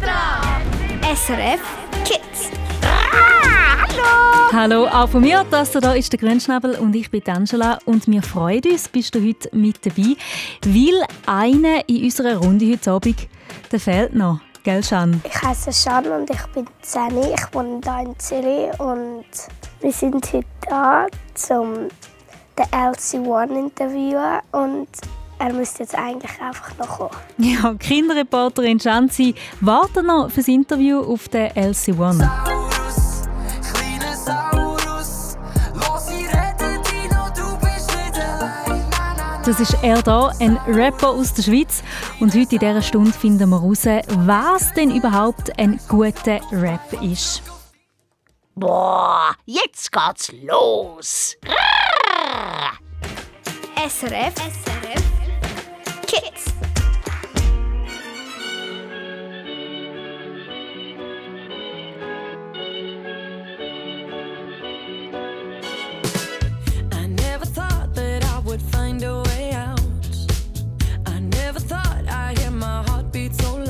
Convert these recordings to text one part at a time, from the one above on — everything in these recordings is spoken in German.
dran! SRF Kids. hallo! Hallo, auch von mir. Das hier ist der Grünschnabel und ich bin Angela. Und wir freuen uns, bist du heute mit dabei, weil einer in unserer Runde heute Abend, der fehlt noch. Gell, Shan? Ich heiße Shan und ich bin 10. Ich wohne hier in Zürich und wir sind heute da, um den LC1 interviewen und er müsste jetzt eigentlich einfach noch kommen. Ja, Kinderreporterin Shanzi wartet noch fürs Interview auf den LC1. Das ist er da, ein Rapper aus der Schweiz. Und heute in dieser Stunde finden wir heraus, was denn überhaupt ein guter Rap ist. Boah, jetzt geht's los! SRF, SRF kits. I never thought that I would find a way out. I never thought I'd hear my heartbeat so loud.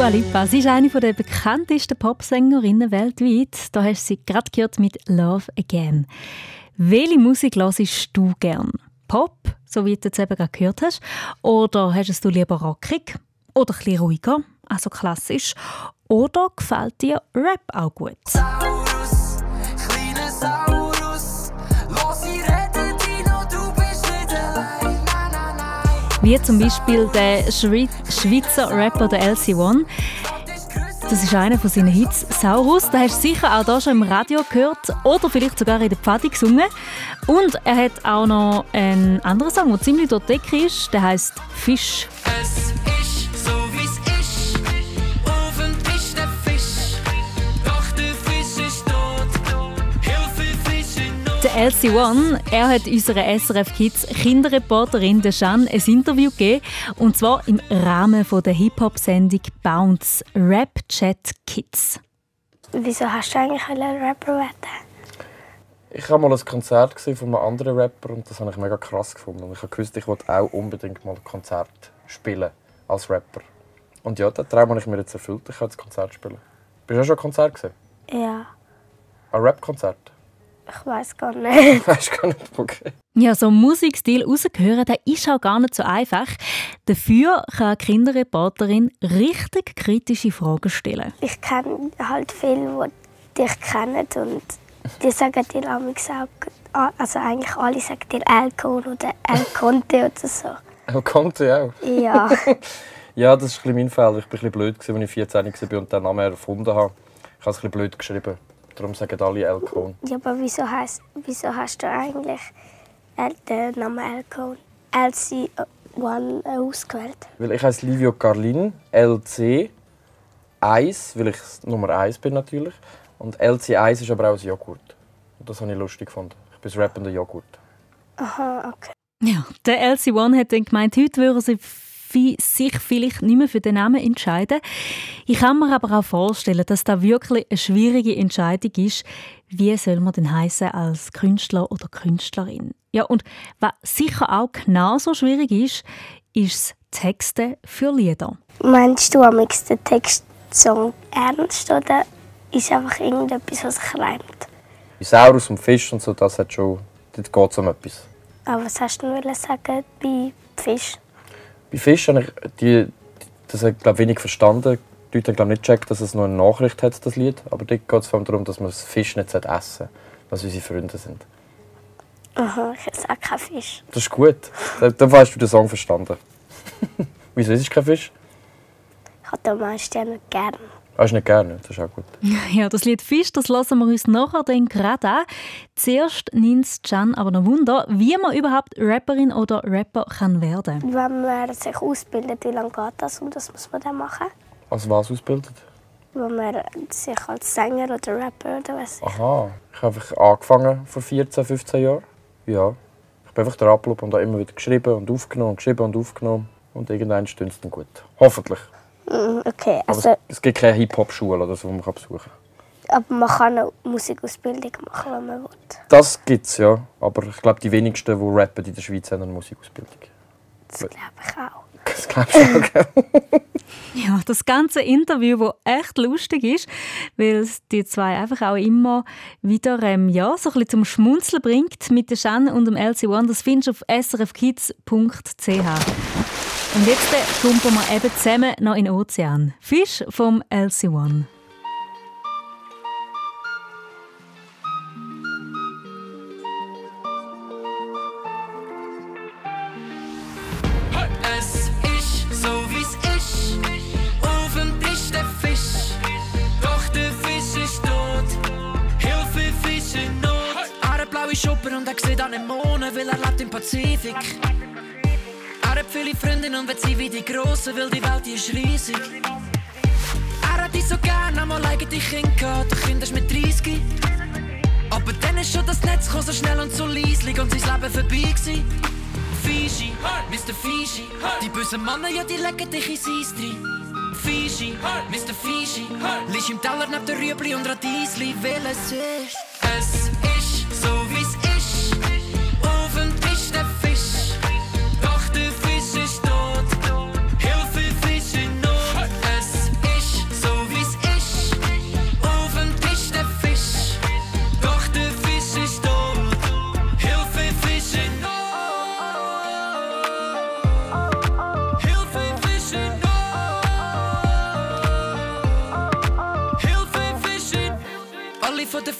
Dua Lipa. Sie ist eine der bekanntesten Popsängerinnen weltweit. Da hast du sie gerade gehört mit Love Again. Welche Musik hörst du gern? Pop, so wie du jetzt eben gerade gehört hast? Oder hast du lieber rockig? Oder ein ruhiger, also klassisch? Oder gefällt dir Rap auch gut? Wie zum Beispiel der Schweizer Rapper der LC1. Das ist einer von seinen Hits, Saurus. Den hast du sicher auch hier schon im Radio gehört oder vielleicht sogar in der Pfadi gesungen. Und er hat auch noch einen anderen Song, der ziemlich dort dick ist. Der heißt Fisch. Es Der LC1, er hat unserer SRF Kids Kinderreporterin Jeanne ein Interview gegeben. Und zwar im Rahmen der Hip-Hop-Sendung Bounce Rap Chat Kids. Wieso hast du eigentlich einen Rapper werden? Ich habe mal ein Konzert von einem anderen Rapper und das habe ich mega krass gefunden. Und ich habe gewusst, ich wollte auch unbedingt mal ein Konzert spielen als Rapper. Und ja, den Traum habe ich mir jetzt erfüllt. Ich kann das Konzert spielen. Bist du auch schon ein Konzert gesehen? Ja. Ein Rap-Konzert? Ich weiß gar nicht. Weißt gar nicht, okay. Ja, so einen Musikstil rauszuhören, der ist auch gar nicht so einfach. Dafür kann eine Kinderreporterin richtig kritische Fragen stellen. Ich kenne halt viele, die dich kennen und die sagen dir amigs auch, also eigentlich alle sagen dir Elcon oder El Conte oder so. Auch Conte auch. Ja, Ja, das ist ein bisschen mein Fehler. Ich war ein bisschen blöd, gewesen, als ich 14 war und den Namen erfunden habe. Ich habe es ein bisschen blöd geschrieben. Darum sagen alle Elcon. ja aber wieso, heißt, wieso hast du eigentlich El- den Namen Elcon LC1 ausgewählt? Weil ich heiße Livio Carlin, LC 1, weil ich Nummer 1 bin natürlich. Und LC 1 ist aber auch ein Joghurt. Und das habe ich lustig gefunden. Ich bin das rappende Joghurt. Aha, okay. Ja, der LC1 hat dann gemeint, heute würden sie sich vielleicht nicht mehr für den Namen entscheiden. Ich kann mir aber auch vorstellen, dass das wirklich eine schwierige Entscheidung ist. Wie soll man denn heißen als Künstler oder Künstlerin? Ja, und was sicher auch genauso schwierig ist, ist das Texten für Lieder. Meinst du amix den Textsong ernst oder ist einfach irgendetwas, was sich reimt? Bei Saurus und Fisch und so, das hat schon. Dort geht es um etwas. Aber was hast du denn wollen sagen bei Fisch? Bei Fisch habe ich die, das hat, glaub, wenig verstanden. Die Leute haben glaub, nicht gecheckt, dass es nur eine Nachricht hat, das Lied. Aber dort geht es vor allem darum, dass man das Fisch nicht essen sollte, was unsere Freunde sind. Aha, ich esse auch keinen Fisch. Das ist gut. Dann, dann hast du den Song verstanden. Wieso ist es kein Fisch? Ich habe den meisten nicht gern. Hast du nicht gerne? Das ist auch gut. Ja, das Lied Fisch, das lassen wir uns nachher dann gerade an. Zuerst nimmt es Can aber noch Wunder, wie man überhaupt Rapperin oder Rapper kann werden Wenn man sich ausbildet, wie lange geht das und was muss man dann machen? Als was ausgebildet? Wenn man sich als Sänger oder Rapper oder was Aha. Ich habe einfach angefangen vor 14, 15 Jahren. Ja. Ich bin einfach der Ablob und habe immer wieder geschrieben und aufgenommen, geschrieben und aufgenommen. Und irgendwann stimmt es dann gut. Hoffentlich. Mm, Okay, Aber also, es, es gibt keine Hip-Hop-Schule oder so, die man kann besuchen kann. aber man kann eine Musikausbildung machen, wenn man will. Das gibt es, ja. Aber ich glaube, die wenigsten, die rappen in der Schweiz, haben eine Musikausbildung. Das glaube ich auch. Das glaubst du auch, gell? Ja, das ganze Interview, das echt lustig ist, weil es die zwei einfach auch immer wieder ähm, ja, so ein bisschen zum Schmunzeln bringt mit der Shan und dem LC1. Das findest du auf srfkids.ch. Und jetzt äh, kumpeln wir eben zusammen noch in den Ozean. Fisch vom LC1. Es ist so wie's ist. Auf dem Tisch der Fisch. Doch der Fisch ist tot. Hilfe, Fisch in Not. Er hat blaue Schuppen und er sieht Anemonen, weil er lebt im Pazifik. Er hat viele Freundinnen und will sie wie die Grossen, weil die Welt die ist riesig. Er hat dich so gern, einmal eigene Kinder gehabt, der Kind mit 30. Aber dann ist schon das Netz so schnell und so leislich und sein Leben vorbei gewesen. Fischi, Mr. Fischi. Die bösen Männer, ja, die legen dich ins Eis rein. Fischi, Mr. Fischi. Lies im Teller neben der Rüebli und Radiesli, weil es ist. Es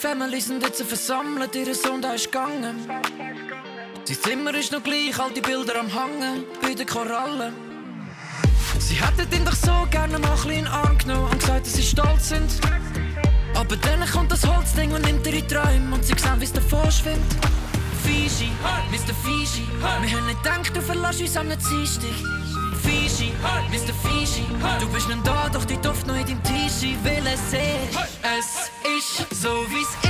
Family sind jetzt versammelt, ihr Sohn der ist gegangen. Sein Zimmer ist noch gleich, alte Bilder am Hangen, bei den Korallen. Sie hätten ihn doch so gerne mal in den Arm genommen und gesagt, dass sie stolz sind. Aber dann kommt das Holzding und nimmt ihre Träume und sie sehen, wie es davor schwimmt. Fischi, Mr. Fischi, wir haben nicht gedacht, du verlässt uns am Dienstag. Fischi, Mr. Fischi, du bist nicht da, doch die Duft noch in deinem Tischi, weil es ist. Es ist so,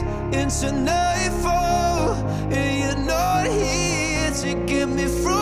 bleeds into nightfall, and you're not here to get me through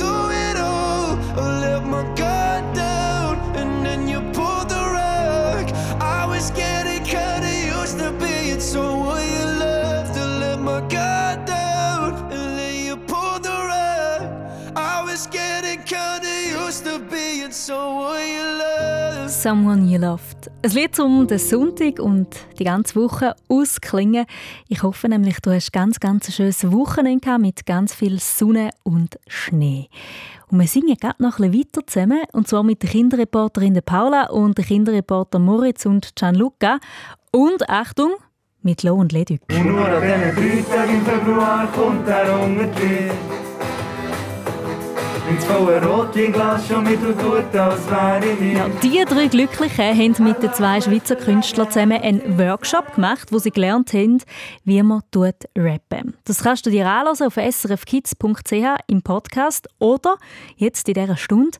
Someone You Loved. Ein Lied um den Sonntag und die ganze Woche ausklingen. Ich hoffe nämlich, du hast ganz, ganz ein schönes Wochenende mit ganz viel Sonne und Schnee. Und wir singen gerade noch ein bisschen weiter zusammen, und zwar mit der Kinderreporterin der Paula und der Kinderreporter Moritz und Gianluca. Und Achtung, mit Lo und Leduc. Und nur an diesen drei im Februar kommt er unter dir. Ja, die drei Glücklichen haben mit den zwei Schweizer Künstlern zusammen einen Workshop gemacht, wo sie gelernt haben, wie man tut rappen. Das kannst du dir anhören auf srfkids.ch im Podcast oder jetzt in dieser Stunde.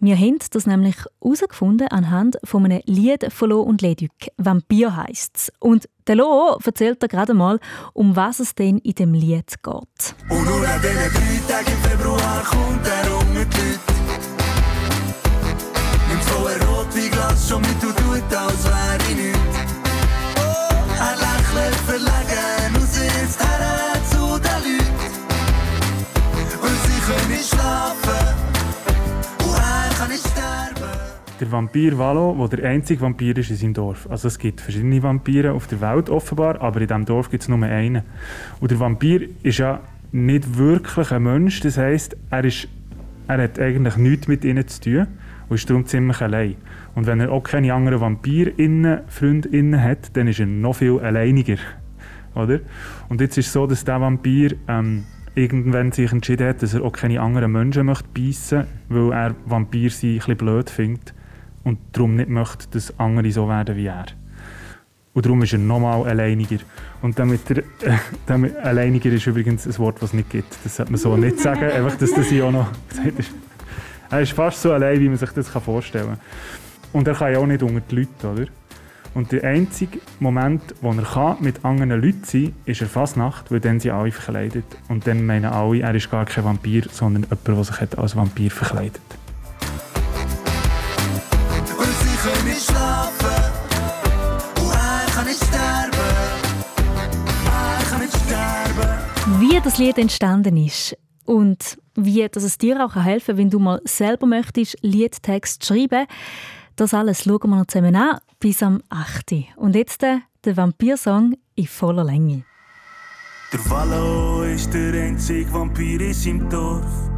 Wir haben das nämlich herausgefunden anhand von einem Lied von Lo und Leduc. «Vampir» heisst es. Und der Lo erzählt dir gerade mal, um was es denn in dem Lied geht. Und nur an diesen drei Tagen im Februar kommt er unter die Leute. Nimmt volle Rotweinglas schon mit und Der Vampir Valo, der der einzige Vampir ist in seinem Dorf. Also es gibt verschiedene Vampire auf der Welt offenbar, aber in diesem Dorf gibt es nur einen. Und der Vampir ist ja nicht wirklich ein Mensch, das heisst, er, ist, er hat eigentlich nichts mit ihnen zu tun und ist darum ziemlich allein. Und wenn er auch keine anderen Vampirinnen, Freundinnen hat, dann ist er noch viel alleiniger. Oder? Und jetzt ist es so, dass der Vampir ähm, irgendwann sich entschieden hat, dass er auch keine anderen Menschen möchte beißen weil er Vampir sein ein bisschen blöd findet und darum nicht möchte, dass andere so werden wie er. Und darum ist er nochmal alleiniger. Und damit er, äh, damit, alleiniger ist übrigens ein Wort, das es nicht gibt. Das sollte man so nicht sagen, einfach, dass das hier auch noch gesagt ist. Er ist fast so allein, wie man sich das vorstellen kann. Und er kann ja auch nicht unter die Leute, oder? Und der einzige Moment, wo er kann, mit anderen Leuten sein kann, ist er Fasnacht, weil dann sind alle verkleidet. Und dann meinen alle, er ist gar kein Vampir, sondern jemand, der sich als Vampir verkleidet. Das Lied entstanden ist und wie dass es dir auch helfen kann, wenn du mal selber möchtest Liedtext schreiben, das alles schauen wir noch zusammen an bis am 8. Und jetzt der, der Vampirsong in voller Länge. Der Vallo ist der einzige Vampir in seinem Dorf.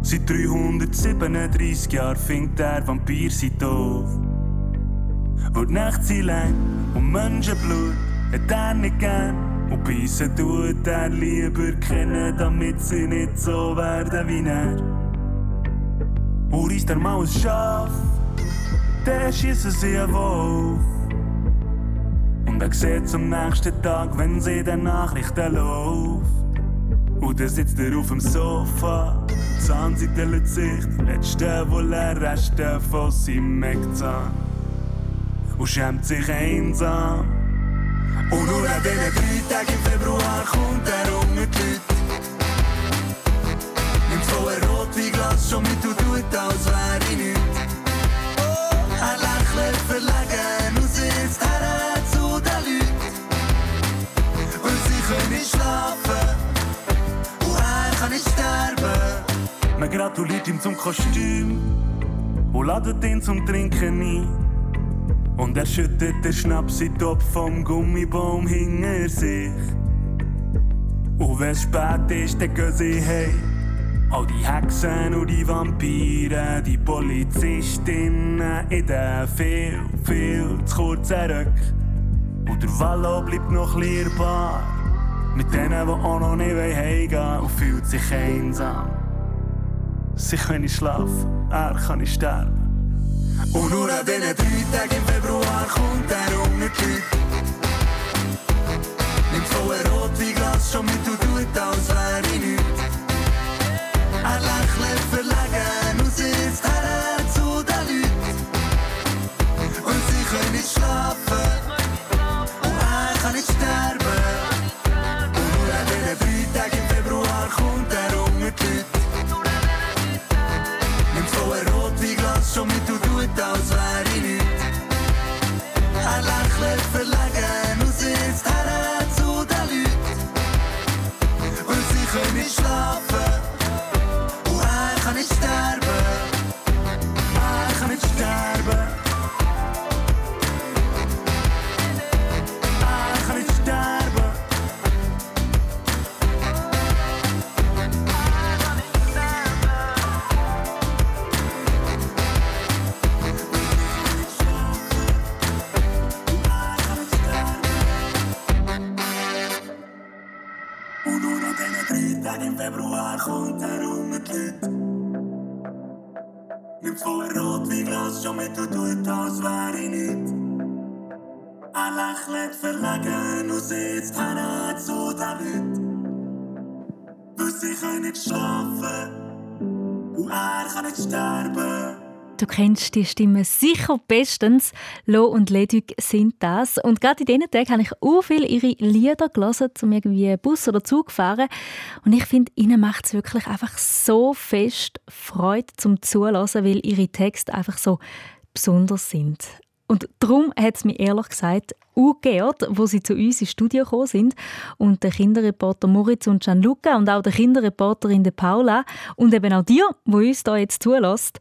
Seit 337 Jahren findet der Vampir sein doof. Wo die Nacht sie lang und Menschenblut hat er nicht gern. Und beißen tut er lieber kennen, damit sie nicht so werden wie er. Und ist er mal ein Schaf, dann schießen sie einen Wolf. Und er sieht am nächsten Tag, wenn sie den Nachrichten läuft. Und dann sitzt er auf dem Sofa, Zahnseite sich die letzte wohl Reste von seinem Eckzahn. Und schämt sich einsam. Und nur an diesen drei Tagen im Februar kommt er unter die Leute. Nimmt so ein Rotweinglas schon mit und tut, als wäre nichts. Oh, er lächelt verlegen und sitzt her zu den Leuten. Und sie können schlafen und er kann nicht sterben. Man gratuliert ihm zum Kostüm und ladet ihn zum Trinken ein. Und er schüttet den Schnaps in den Topf vom Gummibaum hinter sich. Und wenn es spät ist, dann gehen sie heim. All die Hexen und die Vampire, die Polizistinnen in den viel, viel zu kurzen Röck. Und der Vallo bleibt noch lehrbar. Mit denen, die auch noch nicht heimgehen wollen und fühlt sich einsam. Sie können schlafen, er kann sterben. Und nur an diesen drei Tagen im Februar kommt er unter die Leute. Nimmt so ein Rotweinglas schon mit und tut, als wäre nichts. Du kennst die Stimme sicher bestens. Lo und Ledig sind das. Und gerade in diesen Tagen habe ich auch viel ihre Lieder gelesen, um irgendwie Bus oder Zug zu fahren. Und ich finde, ihnen macht es wirklich einfach so fest Freude zum Zulassen, weil ihre Texte einfach so besonders sind. Und darum hat es mir ehrlich gesagt auch geehrt, wo sie zu uns ins Studio gekommen sind. Und der Kinderreporter Moritz und Gianluca und auch der Kinderreporterin der Paula und eben auch dir, wo uns da jetzt zulässt,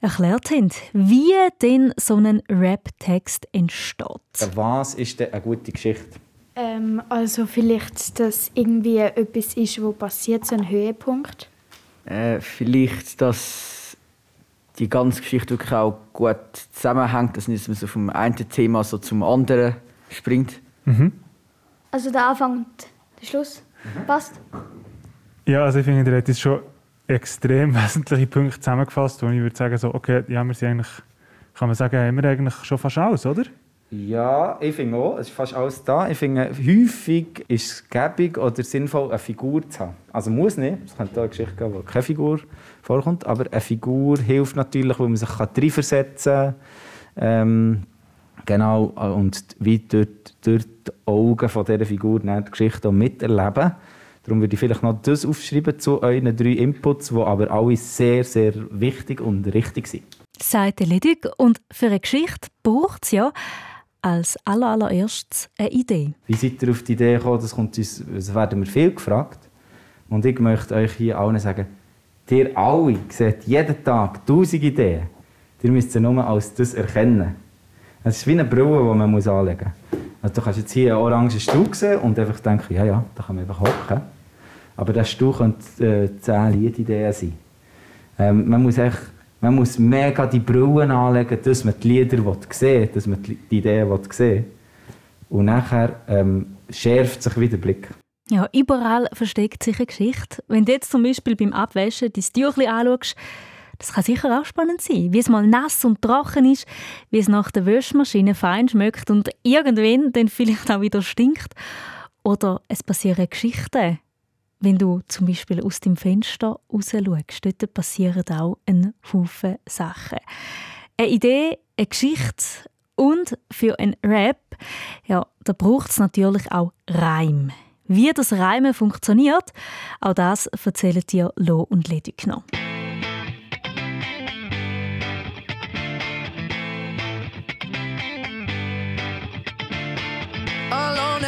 erklärt haben, wie denn so ein Rap-Text entsteht. Was ist denn eine gute Geschichte? Ähm, also vielleicht, dass irgendwie etwas ist, wo passiert, so ein Höhepunkt. Äh, vielleicht, dass die ganze Geschichte wirklich auch gut zusammenhängt, dass nicht man so vom einen Thema so zum anderen springt. Also der Anfang und der Schluss. Passt? Ja, also ich finde, der hat jetzt schon extrem wesentliche Punkte zusammengefasst, wo ich würde sagen, so, okay, ja, wir sind eigentlich, kann man sagen, haben wir eigentlich schon fast alles, oder? Ja, ich finde auch, es ist fast alles da. Ich finde, häufig ist es gäbig oder sinnvoll, eine Figur zu haben. Also muss nicht, es könnte auch eine Geschichte geben, wo keine Figur vorkommt, aber eine Figur hilft natürlich, weil man sich reinversetzen kann. Ähm, genau, und wie durch, durch die Augen von dieser Figur die Geschichte auch miterleben. Darum würde ich vielleicht noch das aufschreiben zu euren drei Inputs, die aber alle sehr, sehr wichtig und richtig sind. Sagt der Ledig. Und für eine Geschichte braucht es ja als aller, allererstes eine Idee. Wie seid ihr auf die Idee gekommen? Das, kommt uns, das werden wir viel gefragt. Und ich möchte euch hier allen sagen, ihr alle seht jeden Tag tausend Ideen. Ihr müsst sie nur als das erkennen. Es ist wie eine Brille, die man anlegen muss. Also du kannst jetzt hier einen orangen Stuhl sehen und einfach denken, ja, ja, da kann man einfach hocken. Aber der Stuhl könnte äh, zehn Liedideen sein. Ähm, man, muss echt, man muss mega die Brillen anlegen, dass man die Lieder will, dass man die Ideen will. Und nachher ähm, schärft sich wieder der Blick. Ja, überall versteckt sich eine Geschichte. Wenn du jetzt zum Beispiel beim Abwaschen dein Tüchlein anschaust, das kann sicher auch spannend sein, wie es mal nass und trocken ist, wie es nach der Wäschmaschine fein schmeckt und irgendwann dann vielleicht auch wieder stinkt. Oder es passieren Geschichten. Wenn du zum Beispiel aus dem Fenster raus schaust, dort passieren auch ein Haufen Sachen. Eine Idee, eine Geschichte und für einen Rap, ja, da braucht es natürlich auch Reim. Wie das Reimen funktioniert, auch das erzählen dir Lo und Ledik noch.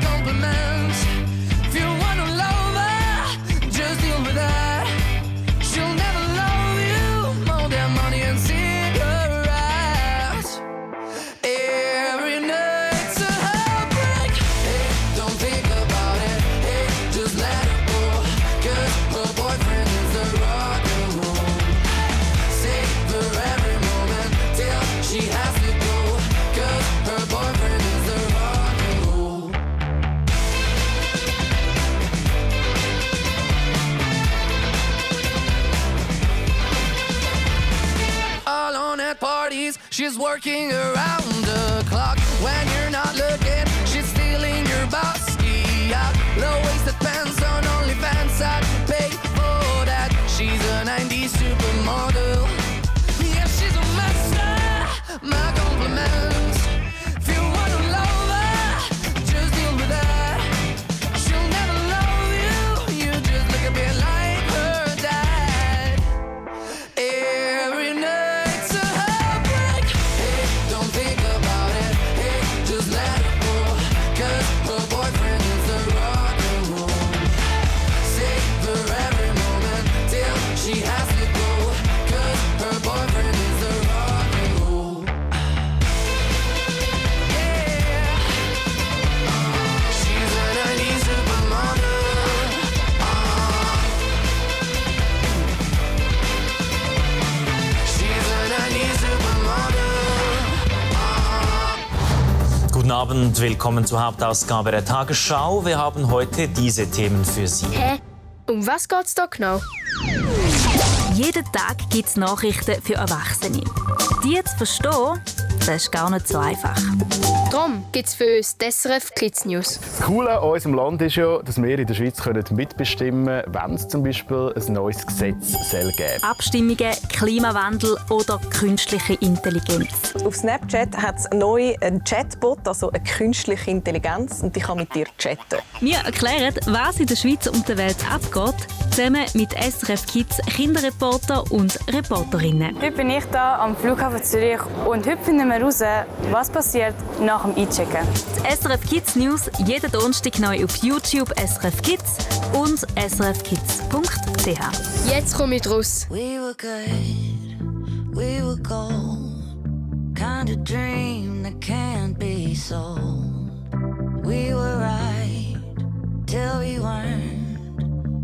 Compliments. If you wanna love just deal with that. She's working around the clock. When willkommen zur Hauptausgabe der Tagesschau. Wir haben heute diese Themen für Sie. Hä? Um was geht's da genau? Jeden Tag gibt es Nachrichten für Erwachsene. Die zu verstehen, das ist gar nicht so einfach. Darum gibt's für uns die SRF Kids News. Das Coole an unserem Land ist ja, dass wir in der Schweiz können mitbestimmen können, wenn es zum Beispiel ein neues Gesetz soll geben Abstimmungen, Klimawandel oder künstliche Intelligenz. Auf Snapchat hat es neu einen Chatbot, also eine künstliche Intelligenz, und die kann mit dir chatten. Wir erklären, was in der Schweiz und der Welt abgeht, zusammen mit SRF Kids Kinderreporter und Reporterinnen. Heute bin ich hier am Flughafen Zürich und heute finden wir heraus, was passiert nach dem Einchecken. Die SRF Kids News jeden Donnerstag neu auf YouTube SRF Kids und srfkids.ch. Jetzt komme ich raus. We were good, we were gold. Kind of dream that can't be sold. We were right till we weren't.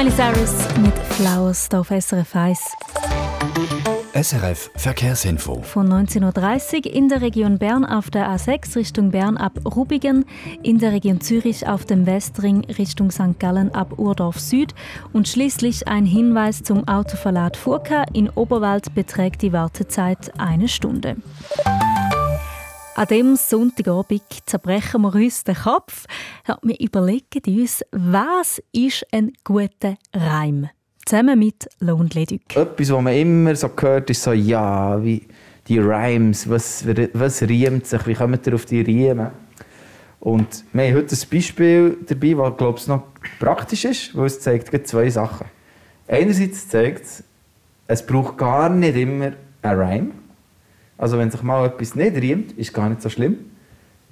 Smiley Cyrus mit Flowers auf SRF 1. SRF Verkehrsinfo. Von 19.30 Uhr in der Region Bern auf der A6 Richtung Bern ab Rubigen, in der Region Zürich auf dem Westring Richtung St. Gallen ab Urdorf Süd und schließlich ein Hinweis zum Autoverlad Furka. In Oberwald beträgt die Wartezeit eine Stunde. An dem Sonntagabend zerbrechen wir uns den Kopf. Ja, Wir überlegen uns, was ist ein guter Reim? Zusammen mit Lohn Leduc. Etwas, was man immer so hört, ist so, ja, wie die Rhymes, was, was riemt sich, wie kommt ihr auf die Riemen? Und wir haben heute ein Beispiel dabei, das, glaube ich, noch praktisch ist, weil es zeigt zwei Sachen. Einerseits zeigt es, es braucht gar nicht immer ein Rhyme. Also wenn sich mal etwas nicht riemt, ist gar nicht so schlimm,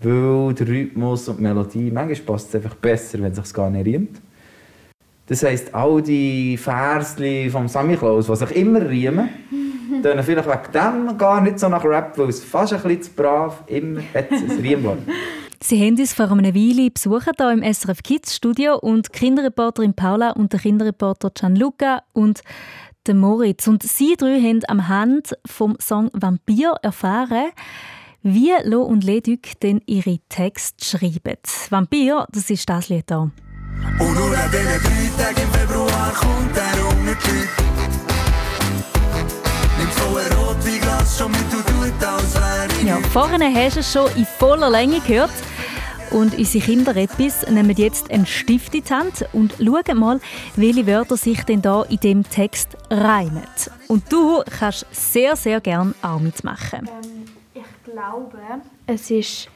weil der Rhythmus und die Melodie, manchmal passt es einfach besser, wenn es sich gar nicht riemt. Das heisst, all die Versli vom Sammy Klaus, die sich immer riemen, tönen vielleicht wegen dem gar nicht so nach Rap, weil es fast ein bisschen zu brav immer hat es ein Riemwort. Sie haben uns vor einer Weile besucht hier im SRF Kids Studio und die Kinderreporterin Paula und der Kinderreporter Gianluca und der Moritz. Und sie drei haben am Hand vom Song Vampir erfahren, wie Lo und Leduc denn ihre Texte schreiben. Vampir, das ist das Lied hier. Und nur an diesen drei Tagen im Februar kommt er unter die Leute. Nimmt voll Rotweinglas schon mit und tut, als wäre Ja, vorhin hast du es schon in voller Länge gehört. Und unsere Kinderreppis nehmen jetzt einen Stift in die Hand und schauen mal, welche Wörter sich denn da in dem Text reimen. Und du kannst sehr, sehr gern auch mitmachen. Ich glaube, es ist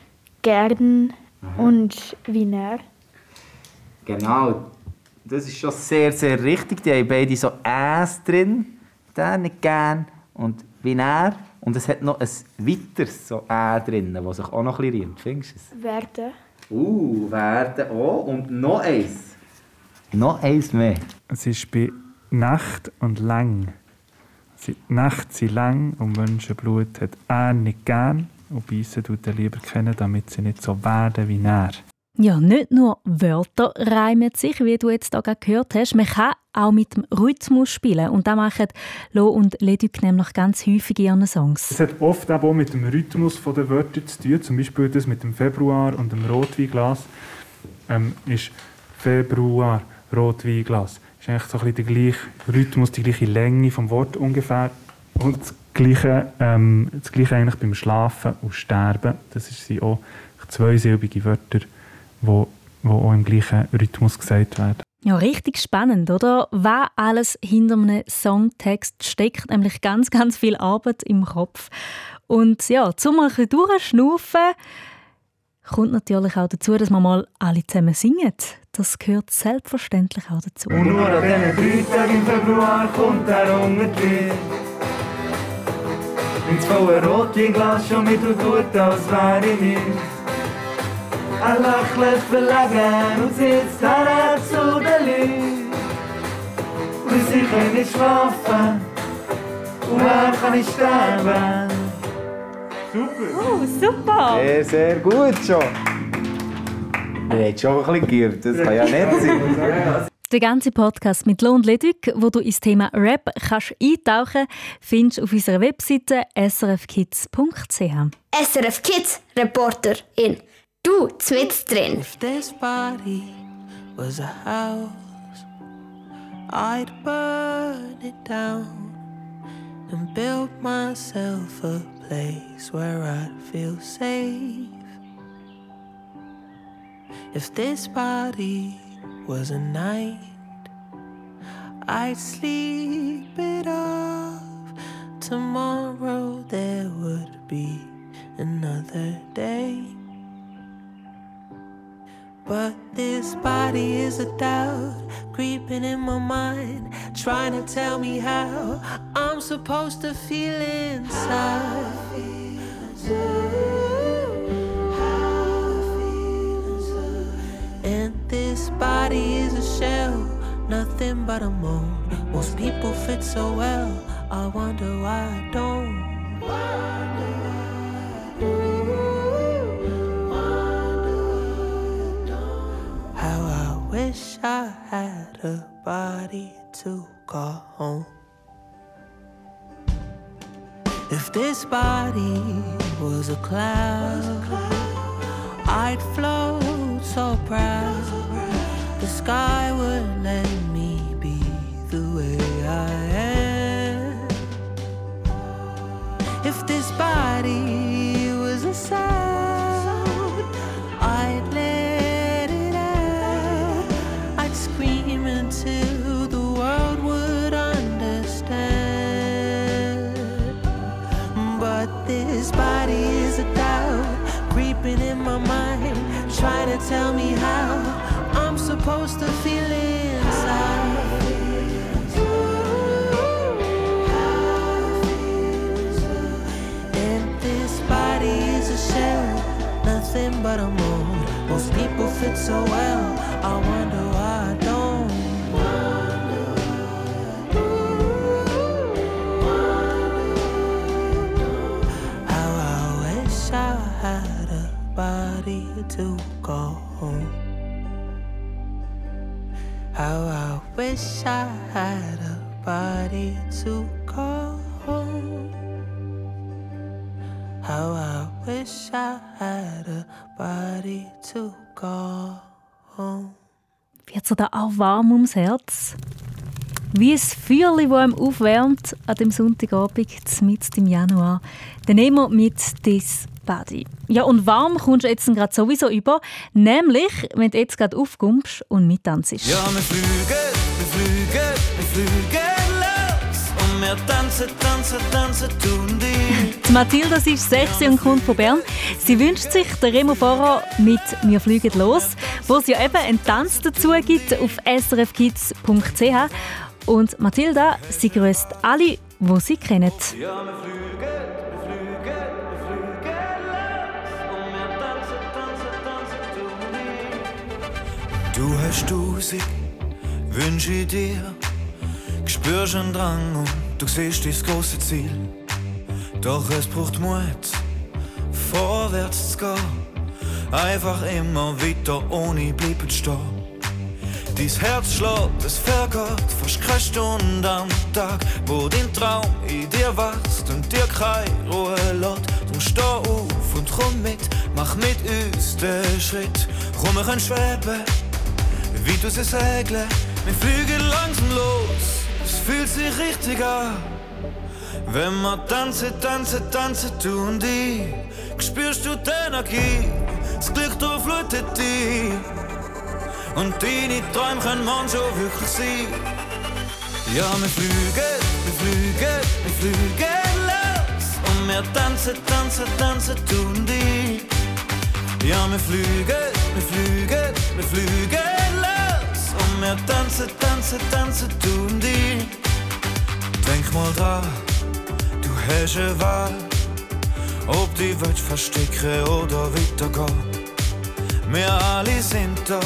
gern und Wiener. Genau, das ist schon sehr, sehr richtig. Die haben beide so «äs» drin, nicht gern und «wie er». Und es hat noch ein weiteres so «ä» drin, das sich auch noch ein bisschen riemt. Findest du es? Werden. Uh, werden auch. Und noch eins. Noch eins mehr. Es ist bei Nacht und lang. Sie- Die Nacht sind lang und Menschenblut hat er nicht gern und beißen tut er lieber kennen, damit sie nicht so werden wie er. Ja, nicht nur Wörter reimen sich, wie du jetzt hier gehört hast. Man kann auch mit dem Rhythmus spielen. Und das machen Lo und Leduc nämlich ganz häufig in ihren Songs. Es hat oft auch mit dem Rhythmus der Wörter zu tun. Zum Beispiel das mit dem Februar und dem Rotweinglas. Ähm, ist Februar, Rotweinglas. Ist eigentlich so ein bisschen der gleiche Rhythmus, die gleiche Länge vom Wort ungefähr. Und das Gleiche, ähm, das Gleiche eigentlich beim Schlafen und Sterben. Das sind auch zweisilbige Wörter, wo, wo auch im gleichen Rhythmus gesagt werden. Ja, richtig spannend, oder? Was alles hinter einem Songtext steckt, nämlich ganz, ganz viel Arbeit im Kopf. Und ja, zum mal ein bisschen durchschnaufen, kommt natürlich auch dazu, dass man mal alle zusammen singen. Das gehört selbstverständlich auch dazu. Und nur an diesen drei Tagen im Februar kommt er unter die Leute. Nimmt voll Rotweinglas schon mit und tut, als wäre ich nicht. Sie können nicht schlafen und er kann nicht sterben. Oh, super! Sehr, sehr gut schon. Wir haben schon ein bisschen geirrt, das kann ja nicht sein. Den ganzen Podcast mit Lohn Ledig, wo du ins Thema Rap kannst eintauchen findest du auf unserer Webseite srfkids.ch. SRF Kids Reporter in Du mit drin. If this body was a house, I'd burn it down and build myself a place where I'd feel safe. If this body was a night, I'd sleep it off. Tomorrow there would be another day. But this body is a doubt creeping in my mind, trying to tell me how I'm supposed to feel inside. And this body is a shell, nothing but a mold. Most people fit so well, I wonder why I don't. To call home. If this body was a cloud, I'd float so proud. The sky would let me be the way I am. If this body was a sound, trying to tell me how I'm supposed to feel inside. And this body is a shell, nothing but a mold. Most people fit so well, I wonder body to call home. How I wish I had a body to call home. How I wish I had a body to call home. Wird dir da auch warm ums Herz? Wie ein Feuerli, das einem aufwärmt an dem Sonntagabend, mitten im Januar. Dann nehmen wir mit «This Body». Ja, und warm kommst du jetzt gerade sowieso über, nämlich, wenn du jetzt gerade aufkommst und mittanzt. Ja, wir fliegen, wir fliegen, wir fliegen los. Und wir tanzen, tanzen, tanzen, tun die. Mathilda sie ist 16 und kommt von Bern. Sie wünscht sich den Remo Farah mit «Wir fliegen los», wo es ja eben einen Tanz dazu gibt auf srfkids.ch. Und Mathilda, sie grüßt alle, die sie kennen. Ja, wir fliegen, Du hast Tausend Wünsche in dir, spürst einen Drang und du siehst dein große Ziel. Doch es braucht Mut, vorwärts zu gehen. Einfach immer weiter ohne bleiben stehen. Dein Herz schlägt, es vergeht fast keine Stunde am Tag, wo dein Traum in dir wächst und dir keine Ruhe lässt. Drum steh auf und komm mit, mach mit uns den Schritt. Können schweben, wie du sie segeln. Wir fliegen langsam los, es fühlt sich richtig an. Wenn wir tanzen, tanzen, tanzen, tun die, spürst du die Energie, das Glück durchflutet dich. Und deine Träume können manchmal wirklich sein. Ja, wir fliegen, wir fliegen, wir fliegen los. Und wir tanzen, tanzen, tanzen, tun die. Ja, wir fliegen, wir fliegen, wir fliegen Und wir tanzen, tanzen, tanzen, tun die. Denk mal dran, du hast eine Wahl. Ob die Welt verstecken oder weitergehen. Wir alle sind da,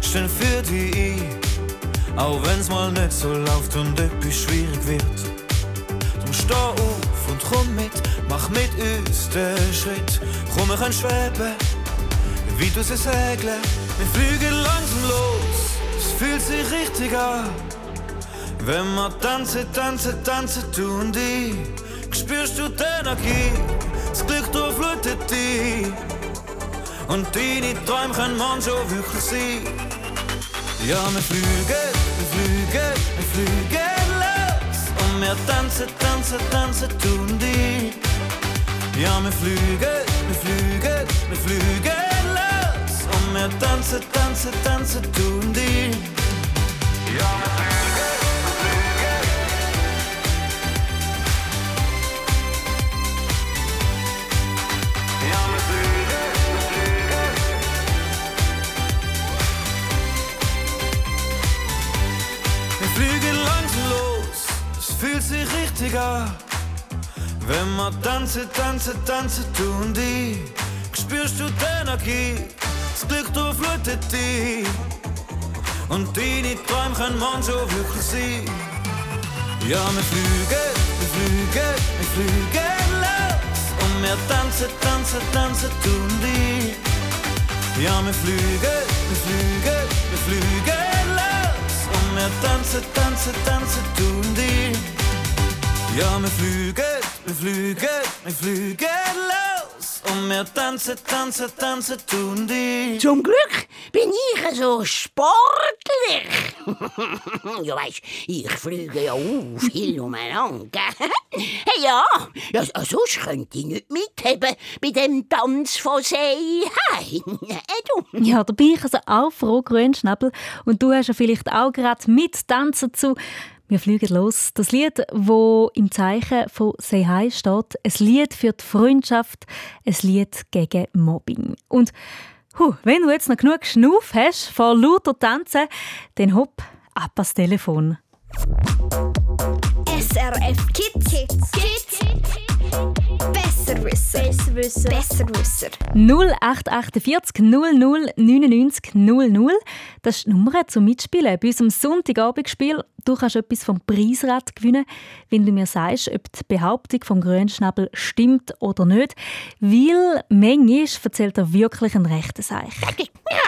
stehen für die ein. Auch wenn's mal nicht so läuft und etwas schwierig wird. Drum steh auf und komm mit, mach mit uns den Schritt. Komm, wir können schweben, wie du sie segeln. Wir fliegen langsam los, fühlt sich richtig an. Wenn wir tanzen, tanzen, tanzen, du und ich, spürst du die Energie, das Glück durchflutet dich. Und deine Träume können man schon wirklich sein. Ja, wir fliegen, wir fliegen, wir fliegen los. Und wir tanzen, tanzen, tanzen, du und ich. Ja, wir fliegen, wir fliegen, wir fliegen tanzen, tanzen, tanzen, du und ich. Ja, wir fliegen, wir fliegen. Ja, wir fliegen, wir fliegen. Wir fliegen langsam los, es fühlt sich richtig an. Wenn wir tanzen, tanzen, tanzen, du und ich, spürst du die Energie, das Glück durchflutet dich. Und deine Träume können man schon wirklich sein. Ja, wir fliegen, wir fliegen, wir fliegen los. Und wir tanzen, tanzen, tanzen, du und ich. Ja, wir fliegen, wir fliegen, wir fliegen los. Und wir tanzen, tanzen, tanzen, du und ich. Ja, wir fliegen, wir fliegen, wir fliegen los. Und wir tanzen, tanzen, tanzen, du und ich. Zum Glück bin ich so sportlich. ja, weisst, ich fliege ja auch viel umeinander. hey, ja, ja, sonst könnte ich nicht mitheben bei dem Tanz von See. Hey, du. Ja, da bin ich also auch froh, Grünschnabel. Und du hast ja vielleicht auch gerade mittanzen zu «Wir fliegen los». Das Lied, wo im Zeichen von «Say Hi» steht. Ein Lied für die Freundschaft, ein Lied gegen Mobbing. Und hu, wenn du jetzt noch genug Schnuff hast vor lauter Tanzen, dann hopp, ab ans Telefon. SRF Kids. Kids. Kids. Besserwisser. Besserwisser. Besserwisser. 0848 00 99 00. Das ist die Nummer zum Mitspielen bei unserem Sonntagabendspiel. Du kannst etwas vom Preisrad gewinnen, wenn du mir sagst, ob die Behauptung vom Grünschnabel stimmt oder nicht. Weil manchmal erzählt er wirklich einen rechten Seich.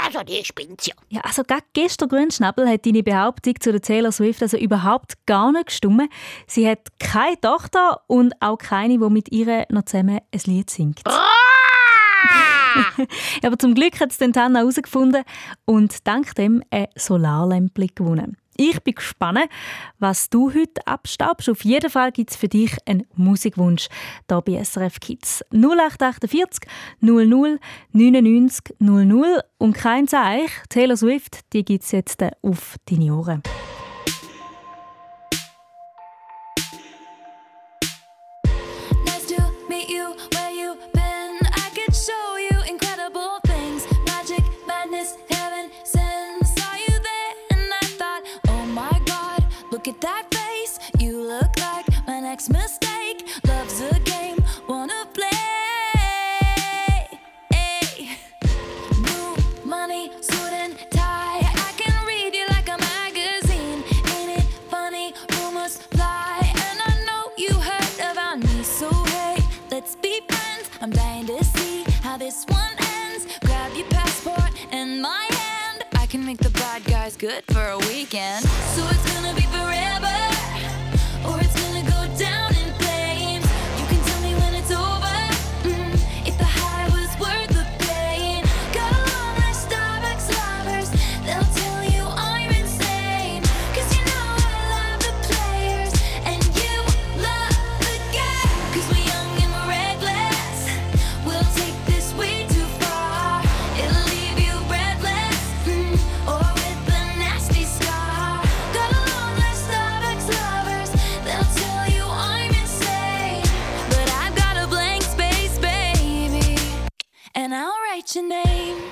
Also die spinnt's ja. Ja, also gerade gestern Grünschnabel hat deine Behauptung zu der Taylor Swift also überhaupt gar nicht gestimmt. Sie hat keine Tochter und auch keine, die mit ihr noch zusammen ein Lied singt. Aber zum Glück hat es Tanna herausgefunden und dank dem ein Solarlämpchen gewonnen. Ich bin gespannt, was du heute abstaubst. Auf jeden Fall gibt es für dich einen Musikwunsch hier bei SRF Kids. 0848 00 99 00 und kein Zeich, Taylor Swift, die gibt es jetzt auf deine Ohren. I'm dying to see how this one ends. Grab your passport and my hand. I can make the bad guys good for a weekend. So it's gonna be write your name.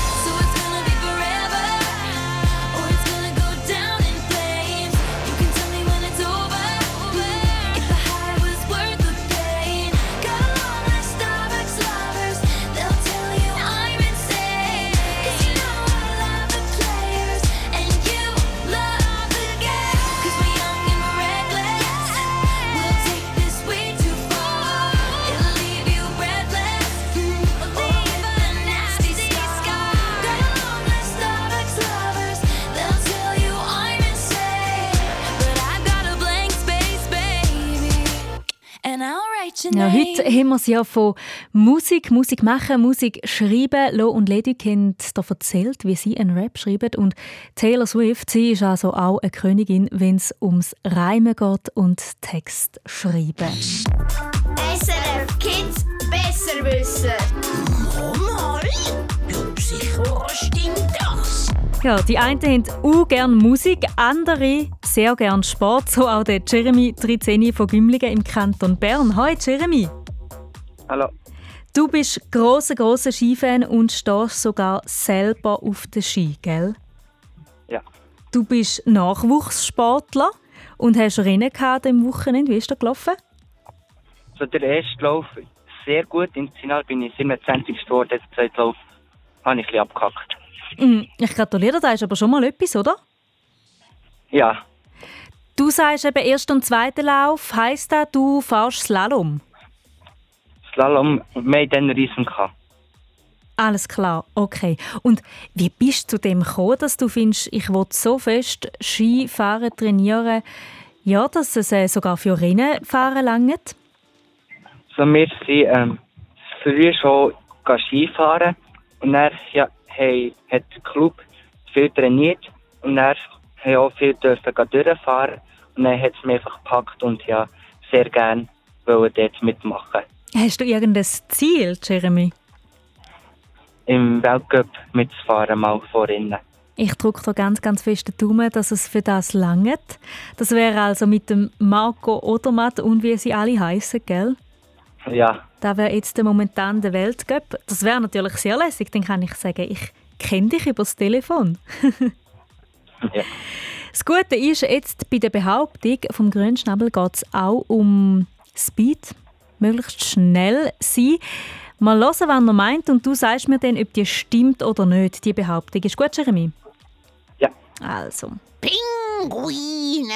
Haben wir es ja von Musik, Musik machen, Musik schreiben. Lo und Lady haben da erzählt, wie sie einen Rap schreiben. Und Taylor Swift, sie ist also auch eine Königin, wenn es ums Reimen geht und Text schreiben. SRF Kids besser wissen. Mal, ja, sicher stimmt das. Ja, die einen haben auch gerne Musik, andere sehr gerne Sport. So auch der Jeremy Trizeni von Gümligen im Kanton Bern. Hi Jeremy! Hallo. Du bist großer großer Skifan und stehst sogar selber auf den Ski, gell? Ja. Du bist Nachwuchssportler und hast Rennen gehabt am Wochenende. Wie ist das gelaufen? So der erste Lauf sehr gut. Im Finale bin ich 27. geworden. Der zweite Lauf habe ich ein bisschen abgehackt. Mm, Ich gratuliere, das ist aber schon mal etwas, oder? Ja, Du sagst eben erster und zweiter Lauf, heisst das, du fährst Slalom? Slalom, wir hatten dann Riesen. gehabt. Alles klar, okay. Und wie bist du zu dem gekommen, dass du findest, ich will so fest Skifahren trainieren, ja, dass es äh, sogar für Rennen fahren langt? So, wir sind ähm, früher schon gegangen Skifahren und dann ja, hey, hat der Club viel trainiert und dann haben auch viel dürfen durchfahren und dann hat es mich einfach gepackt und ja, sehr gerne wollte dort mitmachen. Hast du irgendein Ziel, Jeremy? Im Weltcup mitzufahren, mal vorhin. Ich drücke da ganz, ganz fest den Daumen, dass es für das langt. Das wäre also mit dem Marco Odermatt und wie sie alle heißen, gell? Ja, Da wäre jetzt der momentan der Weltcup. Das wäre natürlich sehr lässig. Dann kann ich sagen, ich kenne dich über das Telefon. ja. Das Gute ist, jetzt bei der Behauptung vom Grünschnabel geht es auch um Speed, möglichst schnell sein. Mal hören, was er meint und du sagst mir dann, ob die stimmt oder nicht, die Behauptung. Ist gut, Jeremy? Ja. Also. Pinguine,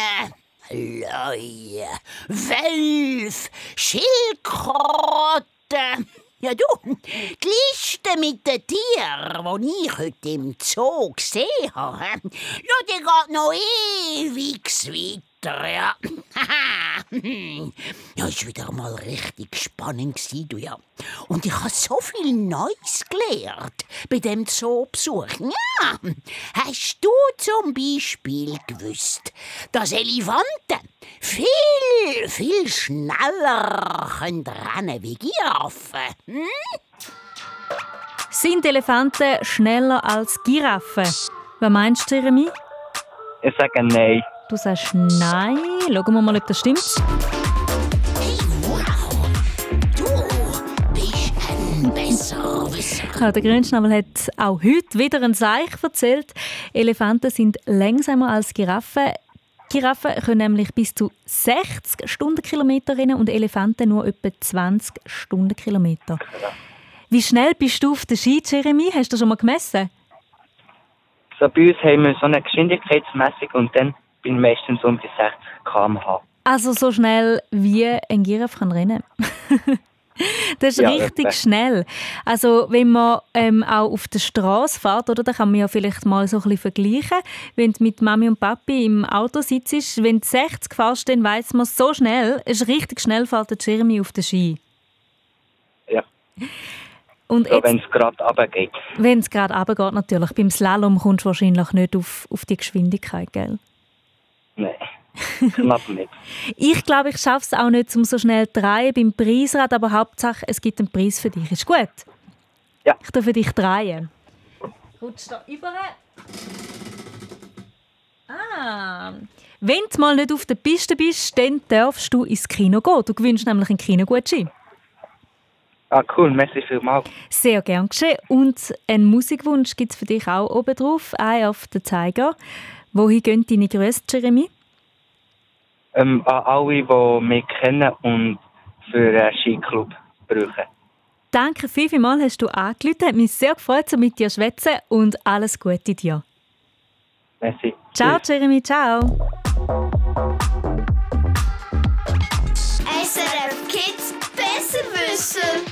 Löwe, Wölfe, Schildkröten. Ja du, die Liste mit den Tieren, die ich heute im Zoo gesehen habe, ja, die geht noch ewig weiter, ja. ja, ist wieder mal richtig spannend gewesen, du ja. Und ich habe so viel Neues gelernt bei dem Zoobesuch. Ja, hast du zum Beispiel gewusst, dass Elefanten viel, viel schneller können rennen wie Giraffen? Hm? Sind Elefanten schneller als Giraffen? Was meinst du, Jeremy? Ich sage nein. Du sagst nein. Schauen wir mal, ob das stimmt. Ja, der Grünschnabel hat auch heute wieder ein Seich erzählt. Elefanten sind langsamer als Giraffen. Giraffen können nämlich bis zu 60 Stundenkilometer rennen und Elefanten nur etwa 20 Stundenkilometer. Wie schnell bist du auf der Ski, Jeremy? Hast du schon mal gemessen? So bei uns haben wir so eine Geschwindigkeitsmessung und dann bin meistens um die 60 km/h. Also so schnell wie ein Giraffe kann rennen. das ist Ja, richtig etwa. schnell. Also wenn man ähm, auch auf der Straße fährt, oder, dann kann man ja vielleicht mal so ein bisschen vergleichen. Wenn du mit Mami und Papi im Auto sitzt, wenn du 60 fährst, dann weiss man so schnell, es ist richtig schnell fährt der Jeremy auf den Ski. Ja. Und So, wenn es gerade runtergeht. wenn es gerade runtergeht, natürlich. Beim Slalom kommst du wahrscheinlich nicht auf, auf die Geschwindigkeit, gell? Nein, knapp nicht. Ich glaube, ich schaffe es auch nicht, um so schnell zu drehen beim Preisrad, aber Hauptsache, es gibt einen Preis für dich. Ist gut? Ja. Ich darf für dich drehen. Rutsch da über. Ah. Wenn du mal nicht auf der Piste bist, dann darfst du ins Kino gehen. Du gewinnst nämlich einen Kinogutschein. Ah, cool, merci vielmals. Sehr gern geschehen. Und einen Musikwunsch gibt es für dich auch oben drauf. Ein auf den Zeiger. Wohin gehen deine Grüße, Jeremy? Ähm, an alle, die mich kennen und für einen Skiclub brauchen. Danke vielmals, hast du angerufen. Hat mich sehr gefreut, so mit dir zu schwätzen und alles Gute dir. Merci. Ciao, Jeremy, ciao. SRF Kids besser wissen.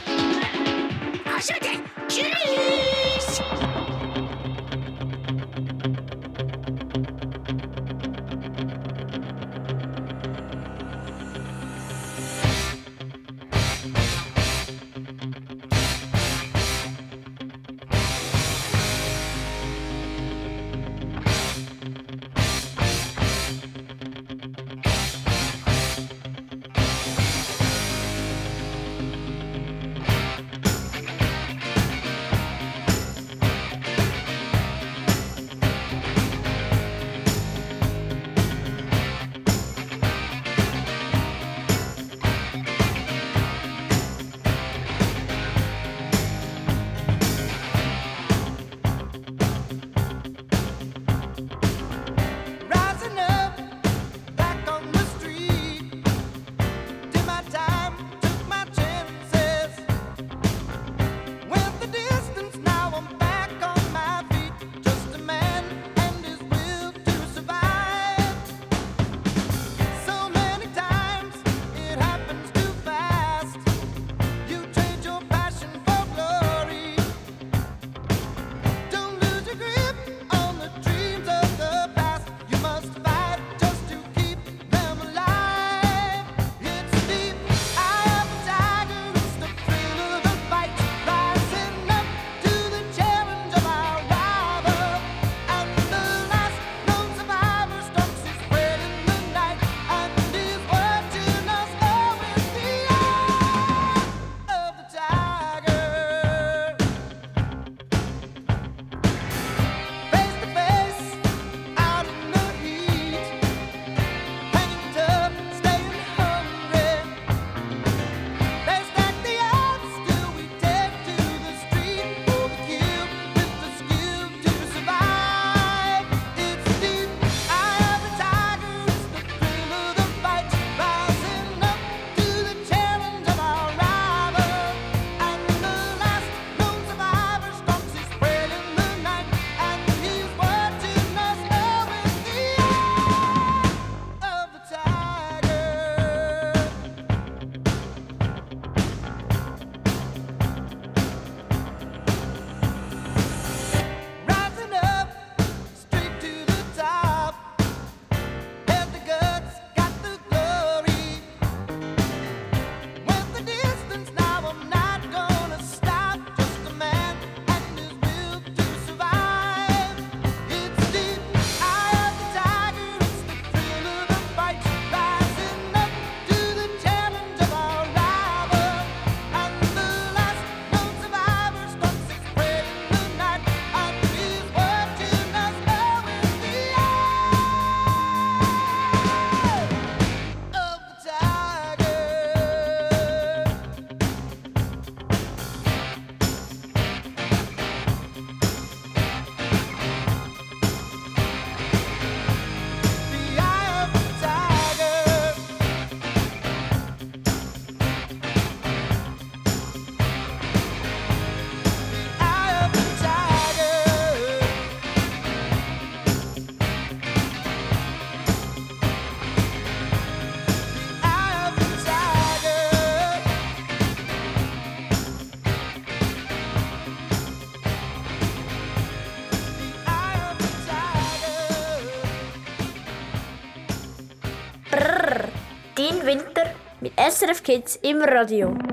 SRF Kids im Radio.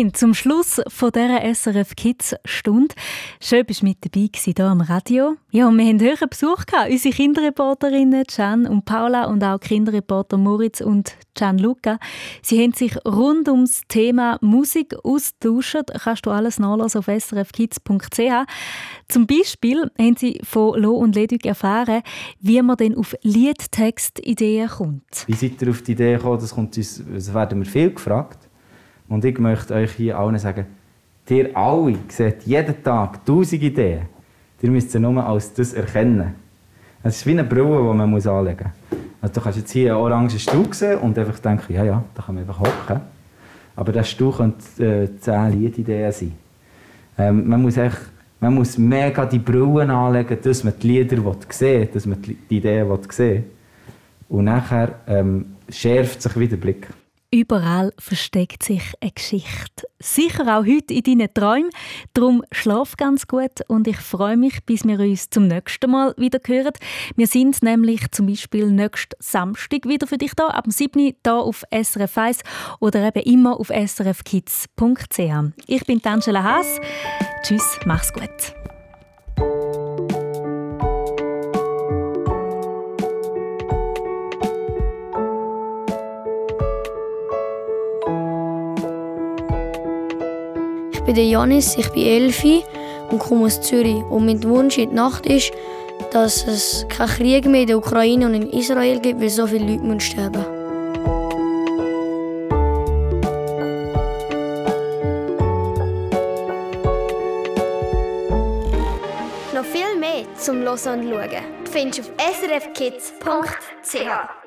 Lorraine, zum Schluss von dieser SRF Kids Stunde. Schön, bist du mit dabei gewesen, hier am Radio. Ja, und wir haben höheren Besuch gehabt. Unsere Kinderreporterinnen Can und Paula und auch Kinderreporter Moritz und Gianluca. Sie haben sich rund ums Thema Musik austauscht. Kannst du alles nachlesen auf srfkids.ch. Zum Beispiel haben sie von Lo und Ledig erfahren, wie man denn auf Liedtextideen kommt. Wie seid ihr auf die Idee gekommen? Das, kommt uns, das werden wir viel gefragt. Und ich möchte euch hier allen sagen, ihr alle seht jeden Tag tausend Ideen. Ihr müsst sie nur als das erkennen. Es ist wie eine Brille, die man muss anlegen muss. Also du kannst jetzt hier einen orangen Stuhl sehen und einfach denken, ja, ja, da kann man einfach hocken. Aber der Stuhl könnte äh, zehn Liedideen sein. Ähm, man, muss echt, man muss mega die Brillen anlegen, dass man die Lieder will, dass man die Ideen will. Und nachher ähm, schärft sich wieder der Blick. Überall versteckt sich eine Geschichte. Sicher auch heute in deinen Träumen. Darum schlaf ganz gut und ich freue mich, bis wir uns zum nächsten Mal wieder hören. Wir sind nämlich zum Beispiel nächsten Samstag wieder für dich da, ab dem 7. Uhr hier auf SRF 1 oder eben immer auf srfkids.ch. Ich bin Angela Haas. Tschüss, mach's gut. Bin der Janis, ich bin Elfi und komme aus Zürich. Und mein Wunsch in der Nacht ist, dass es keinen Krieg mehr in der Ukraine und in Israel gibt, weil so viele Leute müssen sterben Noch viel mehr zum Hören und Schauen findest du auf srfkids.ch.